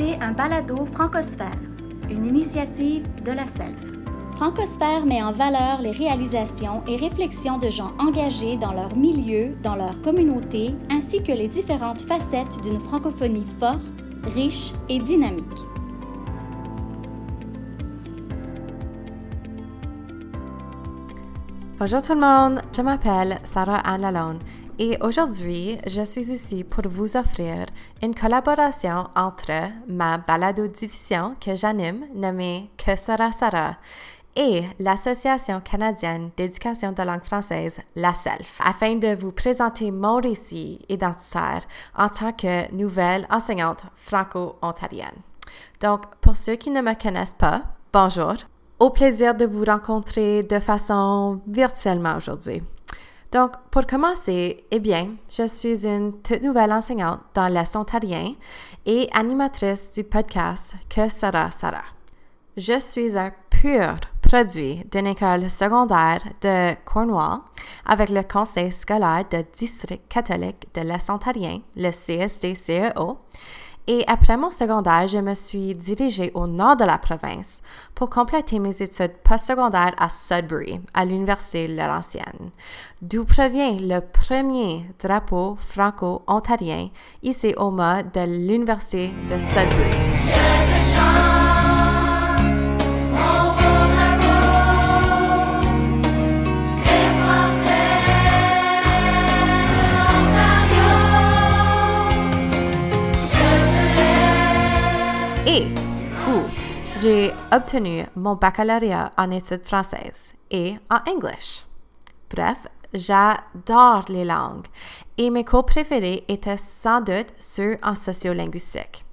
écoutez un balado Francosphère, une initiative de la SELF. Francosphère met en valeur les réalisations et réflexions de gens engagés dans leur milieu, dans leur communauté, ainsi que les différentes facettes d'une francophonie forte, riche et dynamique. Bonjour tout le monde, je m'appelle Sarah Anne Lalonde et aujourd'hui, je suis ici pour vous offrir une collaboration entre ma balado-diffusion que j'anime nommée Que sera Sarah et l'Association canadienne d'éducation de langue française, la SELF, afin de vous présenter mon récit identitaire en tant que nouvelle enseignante franco-ontarienne. Donc, pour ceux qui ne me connaissent pas, bonjour. Au plaisir de vous rencontrer de façon virtuellement aujourd'hui. Donc, pour commencer, eh bien, je suis une toute nouvelle enseignante dans l'Estontarien et animatrice du podcast Que sera Sarah. Je suis un pur produit d'une école secondaire de Cornwall avec le conseil scolaire de district catholique de l'Estontarien, le CSD-CEO, et après mon secondaire, je me suis dirigée au nord de la province pour compléter mes études postsecondaires à Sudbury, à l'Université Laurentienne, d'où provient le premier drapeau franco-ontarien ici au mât de l'Université de Sudbury. Et où j'ai obtenu mon baccalauréat en études françaises et en anglais. Bref, j'adore les langues et mes cours préférés étaient sans doute ceux en sociolinguistique.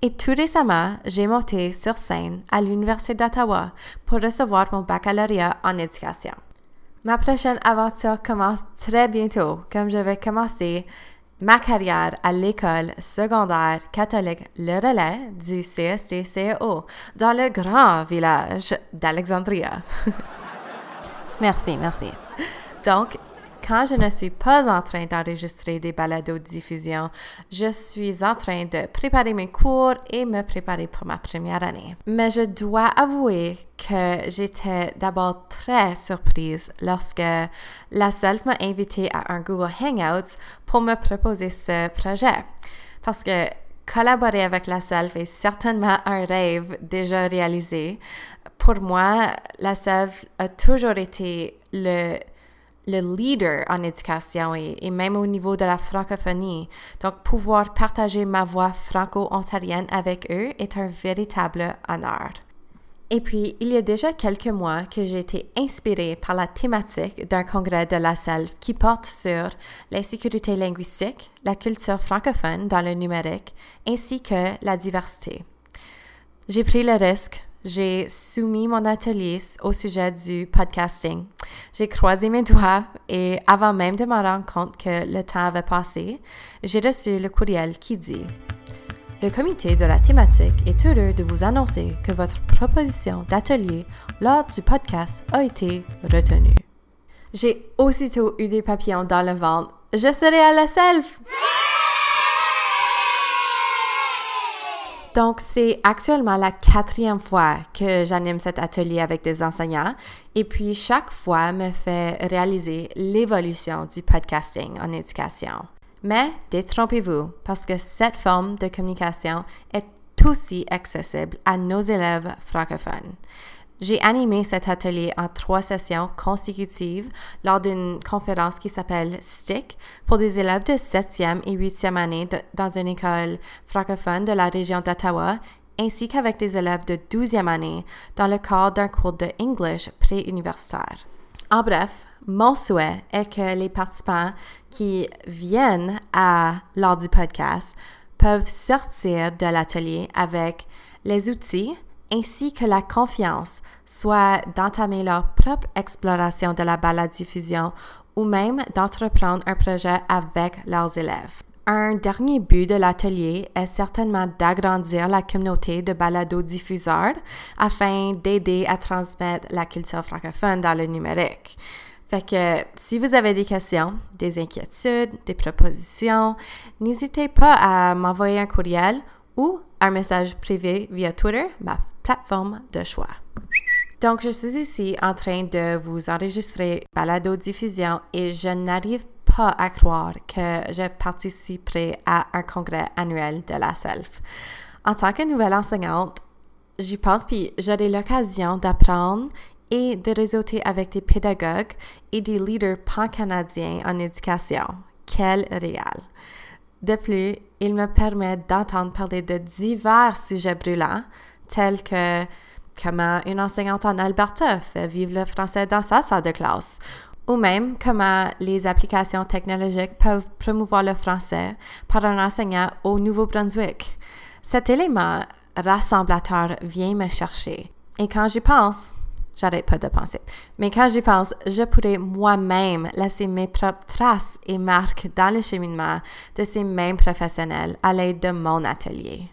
Et tout récemment, j'ai monté sur scène à l'Université d'Ottawa pour recevoir mon baccalauréat en éducation. Ma prochaine aventure commence très bientôt, comme je vais commencer ma carrière à l'école secondaire catholique Le Relais du CSCCO dans le grand village d'Alexandria. merci, merci. Donc, quand je ne suis pas en train d'enregistrer des balados de diffusion, je suis en train de préparer mes cours et me préparer pour ma première année. Mais je dois avouer que j'étais d'abord très surprise lorsque la SELF m'a invité à un Google Hangouts pour me proposer ce projet. Parce que collaborer avec la SELF est certainement un rêve déjà réalisé. Pour moi, la SELF a toujours été le le leader en éducation et, même au niveau de la francophonie. Donc, pouvoir partager ma voix franco-ontarienne avec eux est un véritable honneur. Et puis, il y a déjà quelques mois que j'ai été inspirée par la thématique d'un congrès de la SELF qui porte sur l'insécurité linguistique, la culture francophone dans le numérique, ainsi que la diversité. J'ai pris le risque j'ai soumis mon atelier au sujet du podcasting. J'ai croisé mes doigts et avant même de me rendre compte que le temps avait passé, j'ai reçu le courriel qui dit Le comité de la thématique est heureux de vous annoncer que votre proposition d'atelier lors du podcast a été retenue. J'ai aussitôt eu des papillons dans le ventre. Je serai à la self! Donc, c'est actuellement la quatrième fois que j'anime cet atelier avec des enseignants et puis chaque fois me fait réaliser l'évolution du podcasting en éducation. Mais détrompez-vous parce que cette forme de communication est aussi accessible à nos élèves francophones. J'ai animé cet atelier en trois sessions consécutives lors d'une conférence qui s'appelle STIC pour des élèves de 7e et 8e année dans une école francophone de la région d'Ottawa ainsi qu'avec des élèves de 12e année dans le cadre d'un cours de English pré-universitaire. En bref, mon souhait est que les participants qui viennent à lors du podcast peuvent sortir de l'atelier avec les outils ainsi que la confiance, soit d'entamer leur propre exploration de la balade-diffusion ou même d'entreprendre un projet avec leurs élèves. Un dernier but de l'atelier est certainement d'agrandir la communauté de balado-diffuseurs afin d'aider à transmettre la culture francophone dans le numérique. Fait que si vous avez des questions, des inquiétudes, des propositions, n'hésitez pas à m'envoyer un courriel ou un message privé via Twitter, plateforme de choix. Donc, je suis ici en train de vous enregistrer balado diffusion et je n'arrive pas à croire que je participerai à un congrès annuel de la SELF. En tant que nouvelle enseignante, j'y pense puis j'aurai l'occasion d'apprendre et de réseauter avec des pédagogues et des leaders pan-canadiens en éducation. Quel régal! De plus, il me permet d'entendre parler de divers sujets brûlants, tels que comment une enseignante en Alberta fait vivre le français dans sa salle de classe, ou même comment les applications technologiques peuvent promouvoir le français par un enseignant au Nouveau-Brunswick. Cet élément rassemblateur vient me chercher. Et quand j'y pense, j'arrête pas de penser, mais quand j'y pense, je pourrais moi-même laisser mes propres traces et marques dans le cheminement de ces mêmes professionnels à l'aide de mon atelier.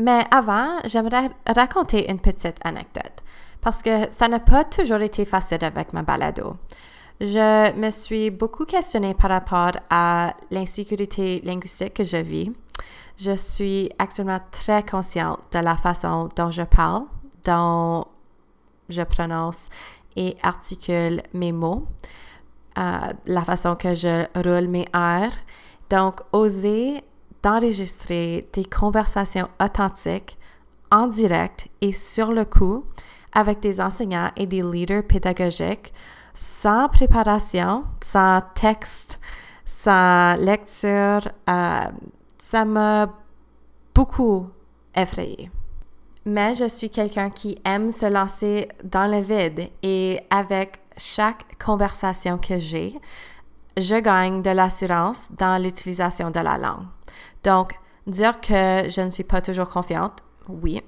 Mais avant, j'aimerais raconter une petite anecdote, parce que ça n'a pas toujours été facile avec ma balado. Je me suis beaucoup questionnée par rapport à l'insécurité linguistique que je vis. Je suis actuellement très consciente de la façon dont je parle, dont je prononce et articule mes mots, euh, la façon que je roule mes airs. Donc, oser d'enregistrer des conversations authentiques en direct et sur le coup avec des enseignants et des leaders pédagogiques sans préparation, sans texte, sans lecture, euh, ça m'a beaucoup effrayée. Mais je suis quelqu'un qui aime se lancer dans le vide et avec chaque conversation que j'ai, je gagne de l'assurance dans l'utilisation de la langue. Donc, dire que je ne suis pas toujours confiante, oui,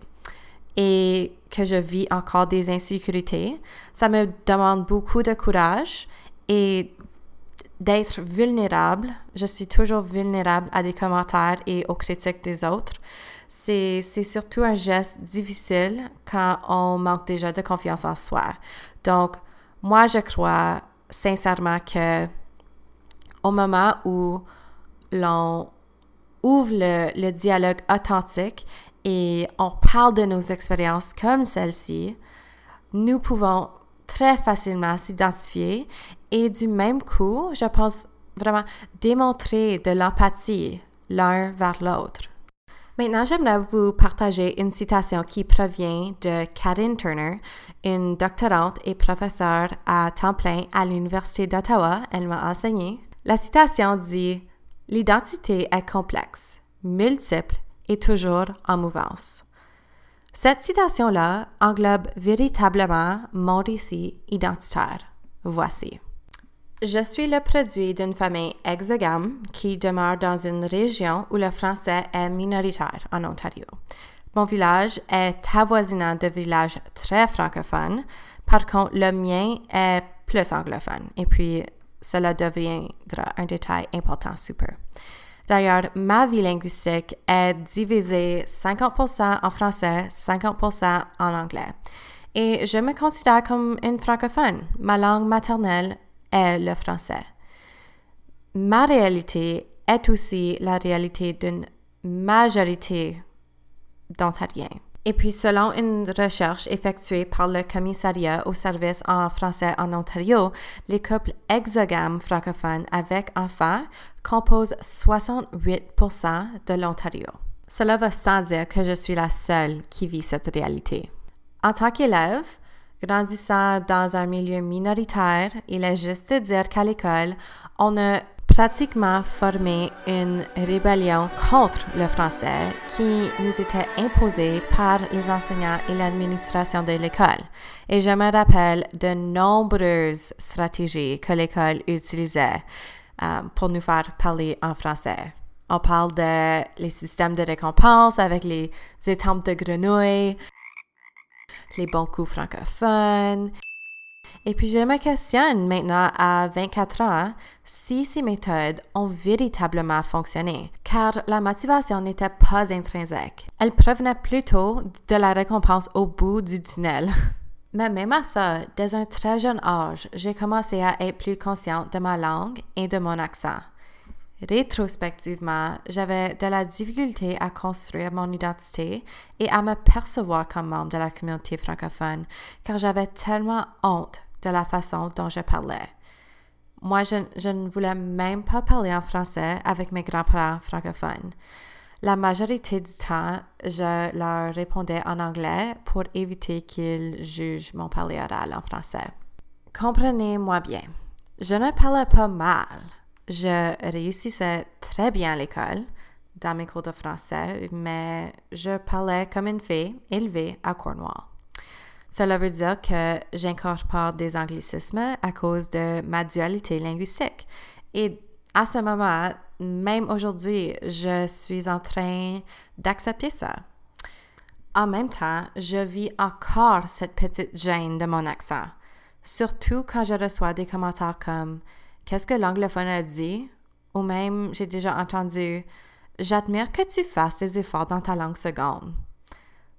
et que je vis encore des insécurités, ça me demande beaucoup de courage et d'être vulnérable. Je suis toujours vulnérable à des commentaires et aux critiques des autres. C'est, surtout un geste difficile quand on manque déjà de confiance en soi. Donc, moi, je crois sincèrement que au moment où l'on ouvre le, dialogue authentique et on parle de nos expériences comme celle-ci, nous pouvons très facilement s'identifier et du même coup, je pense vraiment démontrer de l'empathie l'un vers l'autre. Maintenant, j'aimerais vous partager une citation qui provient de Karen Turner, une doctorante et professeure à temps plein à l'Université d'Ottawa. Elle m'a enseigné. La citation dit L'identité est complexe, multiple et toujours en mouvance. Cette citation-là englobe véritablement mon récit identitaire. Voici. Je suis le produit d'une famille exogame qui demeure dans une région où le français est minoritaire en Ontario. Mon village est avoisinant de villages très francophones. Par contre, le mien est plus anglophone. Et puis, cela deviendra un détail important super. D'ailleurs, ma vie linguistique est divisée 50% en français, 50% en anglais. Et je me considère comme une francophone. Ma langue maternelle est le français. Ma réalité est aussi la réalité d'une majorité d'Ontariens. Et puis, selon une recherche effectuée par le Commissariat au service en français en Ontario, les couples exogames francophones avec enfants composent 68% de l'Ontario. Cela va sans dire que je suis la seule qui vit cette réalité. En tant qu'élève, grandissant dans un milieu minoritaire, il est juste de dire qu'à l'école, on a pratiquement formé une rébellion contre le français qui nous était imposée par les enseignants et l'administration de l'école. Et je me rappelle de nombreuses stratégies que l'école utilisait euh, pour nous faire parler en français. On parle de les systèmes de récompense avec les étampes de grenouilles, les bons coups francophones, et puis je me questionne maintenant à 24 ans si ces méthodes ont véritablement fonctionné, car la motivation n'était pas intrinsèque. Elle provenait plutôt de la récompense au bout du tunnel. Mais même à ça, dès un très jeune âge, j'ai commencé à être plus consciente de ma langue et de mon accent. Rétrospectivement, j'avais de la difficulté à construire mon identité et à me percevoir comme membre de la communauté francophone, car j'avais tellement honte de la façon dont je parlais. Moi, je, ne voulais même pas parler en français avec mes grands-parents francophones. La majorité du temps, je leur répondais en anglais pour éviter qu'ils jugent mon parler oral en français. Comprenez-moi bien, je ne parlais pas mal, je réussissais très bien à l'école, dans mes cours de français, mais je parlais comme une fille élevée à Cornwall. Cela veut dire que j'incorpore des anglicismes à cause de ma dualité linguistique. Et à ce moment, même aujourd'hui, je suis en train d'accepter ça. En même temps, je vis encore cette petite gêne de mon accent, surtout quand je reçois des commentaires comme Qu'est-ce que l'anglophone a dit? Ou même, j'ai déjà entendu J'admire que tu fasses des efforts dans ta langue seconde.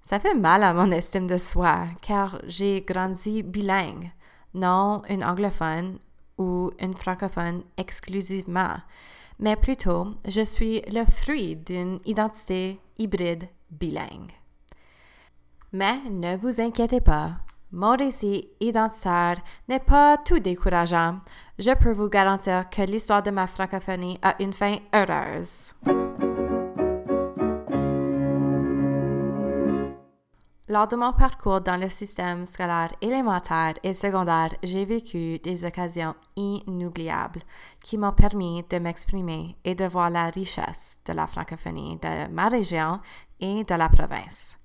Ça fait mal à mon estime de soi, car j'ai grandi bilingue, non une anglophone ou une francophone exclusivement, mais plutôt je suis le fruit d'une identité hybride bilingue. Mais ne vous inquiétez pas, mon récit identitaire n'est pas tout décourageant. Je peux vous garantir que l'histoire de ma francophonie a une fin heureuse. Lors de mon parcours dans le système scolaire élémentaire et secondaire, j'ai vécu des occasions inoubliables qui m'ont permis de m'exprimer et de voir la richesse de la francophonie de ma région et de la province.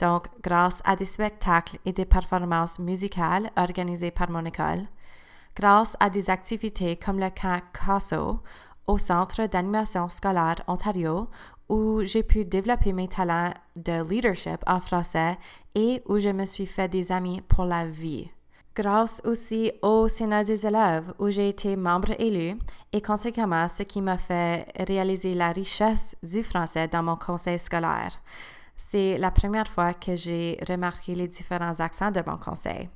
Donc, grâce à des spectacles et des performances musicales organisées par mon école, grâce à des activités comme le camp au Centre d'animation scolaire Ontario, où j'ai pu développer mes talents de leadership en français et où je me suis fait des amis pour la vie. Grâce aussi au Sénat des élèves, où j'ai été membre élu, et conséquemment ce qui m'a fait réaliser la richesse du français dans mon conseil scolaire. C'est la première fois que j'ai remarqué les différents accents de mon conseil.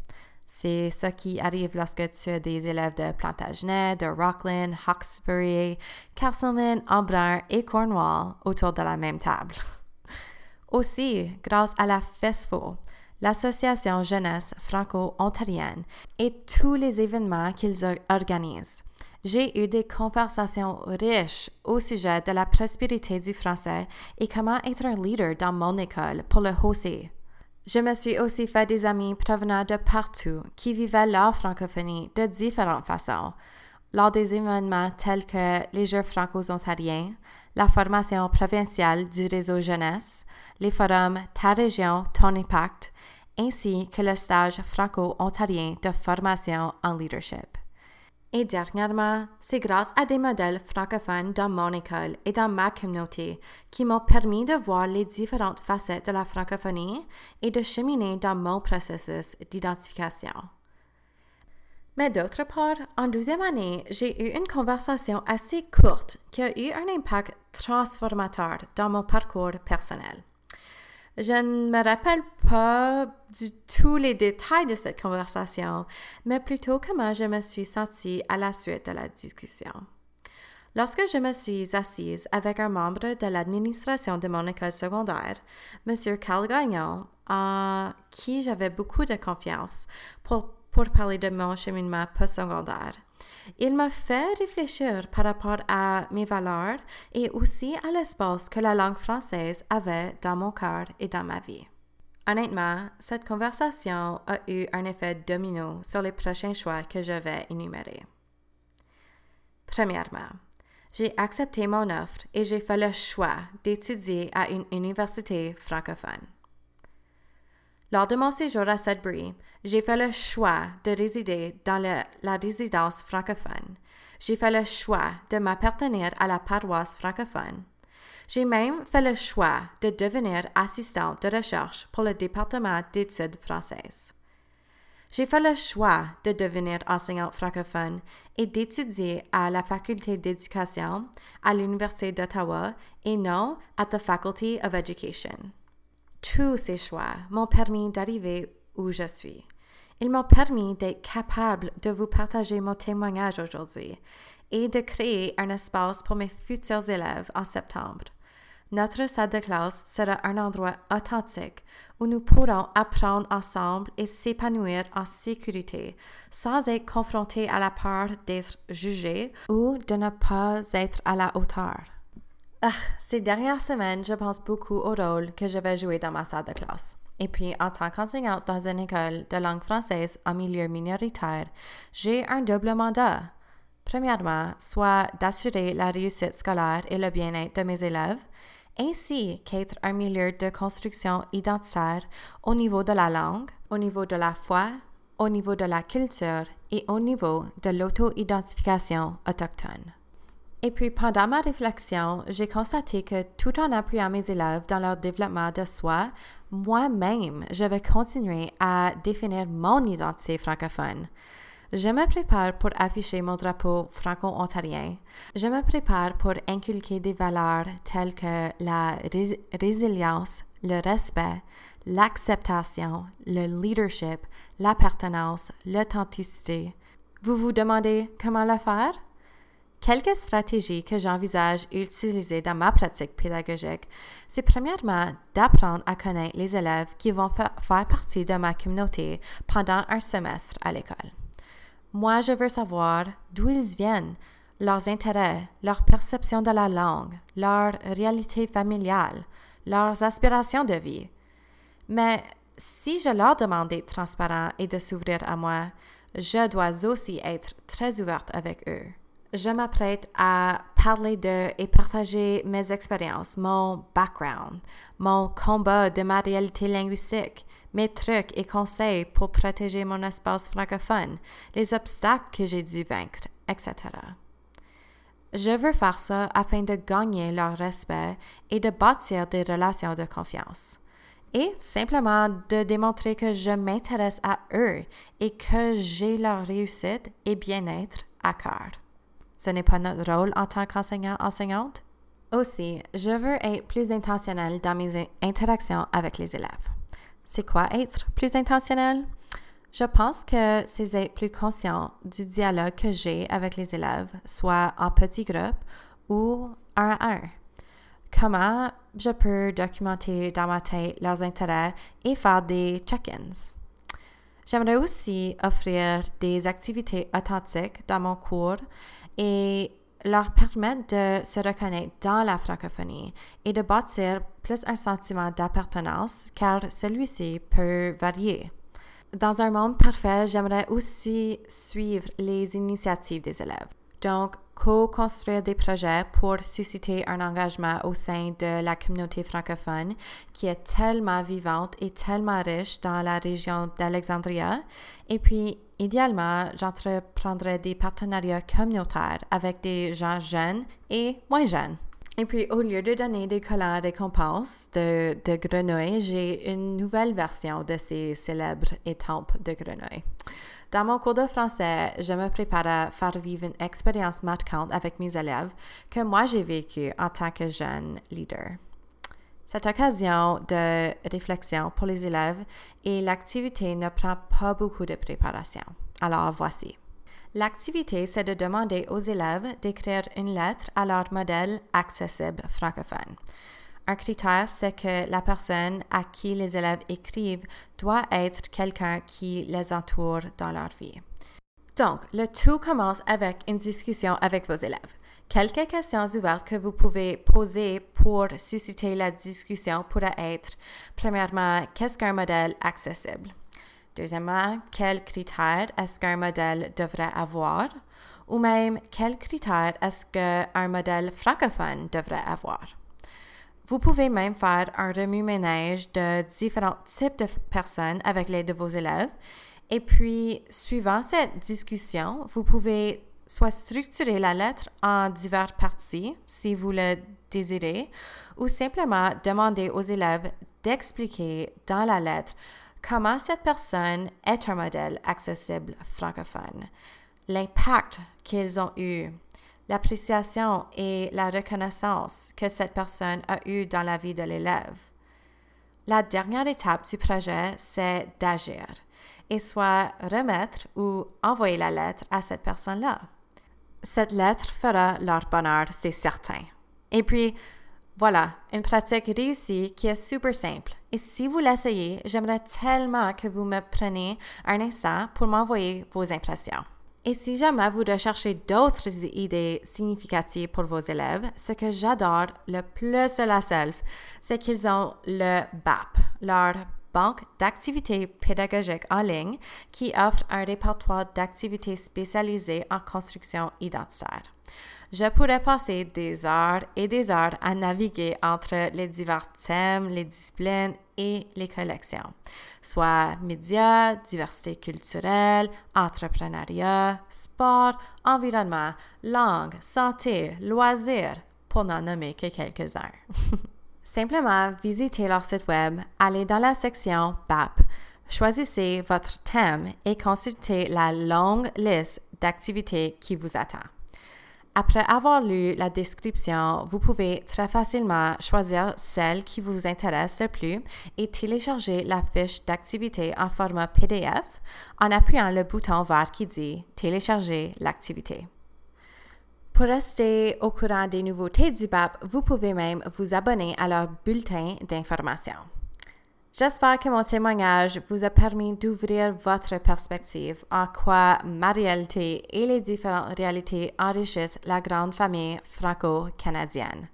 C'est ce qui arrive lorsque tu as des élèves de Plantagenet, de Rockland, Hawkesbury, Castleman, Embrun et Cornwall autour de la même table. Aussi, grâce à la FESFO, l'Association jeunesse franco-ontarienne et tous les événements qu'ils organisent, j'ai eu des conversations riches au sujet de la prospérité du français et comment être un leader dans mon école pour le hausser. Je me suis aussi fait des amis provenant de partout qui vivaient leur francophonie de différentes façons. Lors des événements tels que les Jeux franco-ontariens, la formation provinciale du réseau jeunesse, les forums Ta région, ton impact, ainsi que le stage franco-ontarien de formation en leadership. Et dernièrement, c'est grâce à des modèles francophones dans mon école et dans ma communauté qui m'ont permis de voir les différentes facettes de la francophonie et de cheminer dans mon processus d'identification. Mais d'autre part, en deuxième année, j'ai eu une conversation assez courte qui a eu un impact transformateur dans mon parcours personnel. Je ne me rappelle pas du tout les détails de cette conversation, mais plutôt comment je me suis sentie à la suite de la discussion. Lorsque je me suis assise avec un membre de l'administration de mon école secondaire, M. Carl Gagnon, en qui j'avais beaucoup de confiance pour, pour parler de mon cheminement postsecondaire, il m'a fait réfléchir par rapport à mes valeurs et aussi à l'espace que la langue française avait dans mon cœur et dans ma vie. Honnêtement, cette conversation a eu un effet domino sur les prochains choix que je vais énumérer. Premièrement, j'ai accepté mon offre et j'ai fait le choix d'étudier à une université francophone. Lors de mon séjour à Sudbury, j'ai fait le choix de résider dans la résidence francophone. J'ai fait le choix de m'appartenir à la paroisse francophone. J'ai même fait le choix de devenir assistante de recherche pour le département d'études françaises. J'ai fait le choix de devenir enseignante francophone et d'étudier à la faculté d'éducation à l'Université d'Ottawa et non à the Faculty of Education. Tous ces choix m'ont permis d'arriver où je suis. Ils m'ont permis d'être capable de vous partager mon témoignage aujourd'hui. et de créer un espace pour mes futurs élèves en septembre. Notre salle de classe sera un endroit authentique où nous pourrons apprendre ensemble et s'épanouir en sécurité sans être confrontés à la peur d'être jugés ou de ne pas être à la hauteur. Ah, ces dernières semaines, je pense beaucoup au rôle que je vais jouer dans ma salle de classe. Et puis, en tant qu'enseignante dans une école de langue française en milieu minoritaire, j'ai un double mandat. Premièrement, soit d'assurer la réussite scolaire et le bien-être de mes élèves, ainsi qu'être un milieu de construction identitaire au niveau de la langue, au niveau de la foi, au niveau de la culture et au niveau de l'auto-identification autochtone. Et puis pendant ma réflexion, j'ai constaté que tout en appuyant mes élèves dans leur développement de soi, moi-même, je vais continuer à définir mon identité francophone. Je me prépare pour afficher mon drapeau franco-ontarien. Je me prépare pour inculquer des valeurs telles que la résilience, le respect, l'acceptation, le leadership, l'appartenance, l'authenticité. Vous vous demandez comment le faire? Quelques stratégies que j'envisage utiliser dans ma pratique pédagogique, c'est premièrement d'apprendre à connaître les élèves qui vont faire partie de ma communauté pendant un semestre à l'école. Moi, je veux savoir d'où ils viennent, leurs intérêts, leur perception de la langue, leur réalité familiale, leurs aspirations de vie. Mais si je leur demande d'être transparent et de s'ouvrir à moi, je dois aussi être très ouverte avec eux. Je m'apprête à parler de et partager mes expériences, mon background, mon combat de ma réalité linguistique, mes trucs et conseils pour protéger mon espace francophone, les obstacles que j'ai dû vaincre, etc. Je veux faire ça afin de gagner leur respect et de bâtir des relations de confiance. Et simplement de démontrer que je m'intéresse à eux et que j'ai leur réussite et bien-être à cœur. Ce n'est pas notre rôle en tant qu'enseignant-enseignante. Aussi, je veux être plus intentionnelle dans mes interactions avec les élèves. C'est quoi être plus intentionnel? Je pense que c'est être plus conscient du dialogue que j'ai avec les élèves, soit en petits groupes ou un à un. Comment je peux documenter dans ma tête leurs intérêts et faire des check-ins. J'aimerais aussi offrir des activités authentiques dans mon cours et leur permettre de se reconnaître dans la francophonie et de bâtir plus un sentiment d'appartenance car celui-ci peut varier. Dans un monde parfait, j'aimerais aussi suivre les initiatives des élèves. Donc, co-construire des projets pour susciter un engagement au sein de la communauté francophone qui est tellement vivante et tellement riche dans la région d'Alexandria. Et puis, idéalement, j'entreprendrai des partenariats communautaires avec des gens jeunes et moins jeunes. Et puis, au lieu de donner des collants récompenses de, de grenouilles, j'ai une nouvelle version de ces célèbres étampes de grenouilles. Dans mon cours de français, je me prépare à faire vivre une expérience marquante avec mes élèves que moi j'ai vécue en tant que jeune leader. Cette occasion de réflexion pour les élèves et l'activité ne prend pas beaucoup de préparation. Alors voici. L'activité, c'est de demander aux élèves d'écrire une lettre à leur modèle accessible francophone. Un critère, c'est que la personne à qui les élèves écrivent doit être quelqu'un qui les entoure dans leur vie. Donc, le tout commence avec une discussion avec vos élèves. Quelques questions ouvertes que vous pouvez poser pour susciter la discussion pourraient être, premièrement, qu'est-ce qu'un modèle accessible? Deuxièmement, quels critères est-ce qu'un modèle devrait avoir? Ou même, quels critères est-ce qu'un modèle francophone devrait avoir? Vous pouvez même faire un remue-ménage de différents types de personnes avec l'aide de vos élèves. Et puis, suivant cette discussion, vous pouvez soit structurer la lettre en diverses parties, si vous le désirez, ou simplement demander aux élèves d'expliquer dans la lettre comment cette personne est un modèle accessible francophone, l'impact qu'ils ont eu, l'appréciation et la reconnaissance que cette personne a eue dans la vie de l'élève. La dernière étape du projet, c'est d'agir et soit remettre ou envoyer la lettre à cette personne-là. Cette lettre fera leur bonheur, c'est certain. Et puis, voilà, une pratique réussie qui est super simple. Et si vous l'essayez, j'aimerais tellement que vous me preniez un instant pour m'envoyer vos impressions. Et si jamais vous recherchez d'autres idées significatives pour vos élèves, ce que j'adore le plus de la SELF, c'est qu'ils ont le BAP, leur banque d'activités pédagogiques en ligne, qui offre un répertoire d'activités spécialisées en construction identitaire je pourrais passer des heures et des heures à naviguer entre les divers thèmes, les disciplines et les collections, soit médias, diversité culturelle, entrepreneuriat, sport, environnement, langue, santé, loisirs, pour n'en nommer que quelques-uns. Simplement, visitez leur site web, allez dans la section BAP, choisissez votre thème et consultez la longue liste d'activités qui vous attend. Après avoir lu la description, vous pouvez très facilement choisir celle qui vous intéresse le plus et télécharger la fiche d'activité en format PDF en appuyant le bouton vert qui dit Télécharger l'activité. Pour rester au courant des nouveautés du BAP, vous pouvez même vous abonner à leur bulletin d'information. J'espère que mon témoignage vous a permis d'ouvrir votre perspective en quoi ma réalité et les différentes réalités enrichissent la grande famille franco-canadienne.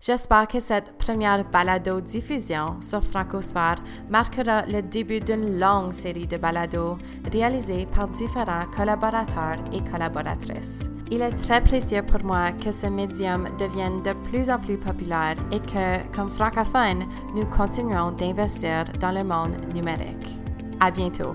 J'espère que cette première balado-diffusion sur Francosphère marquera le début d'une longue série de balados réalisés par différents collaborateurs et collaboratrices. Il est très précieux pour moi que ce médium devienne de plus en plus populaire et que, comme francophones, nous continuons d'investir dans le monde numérique. À bientôt!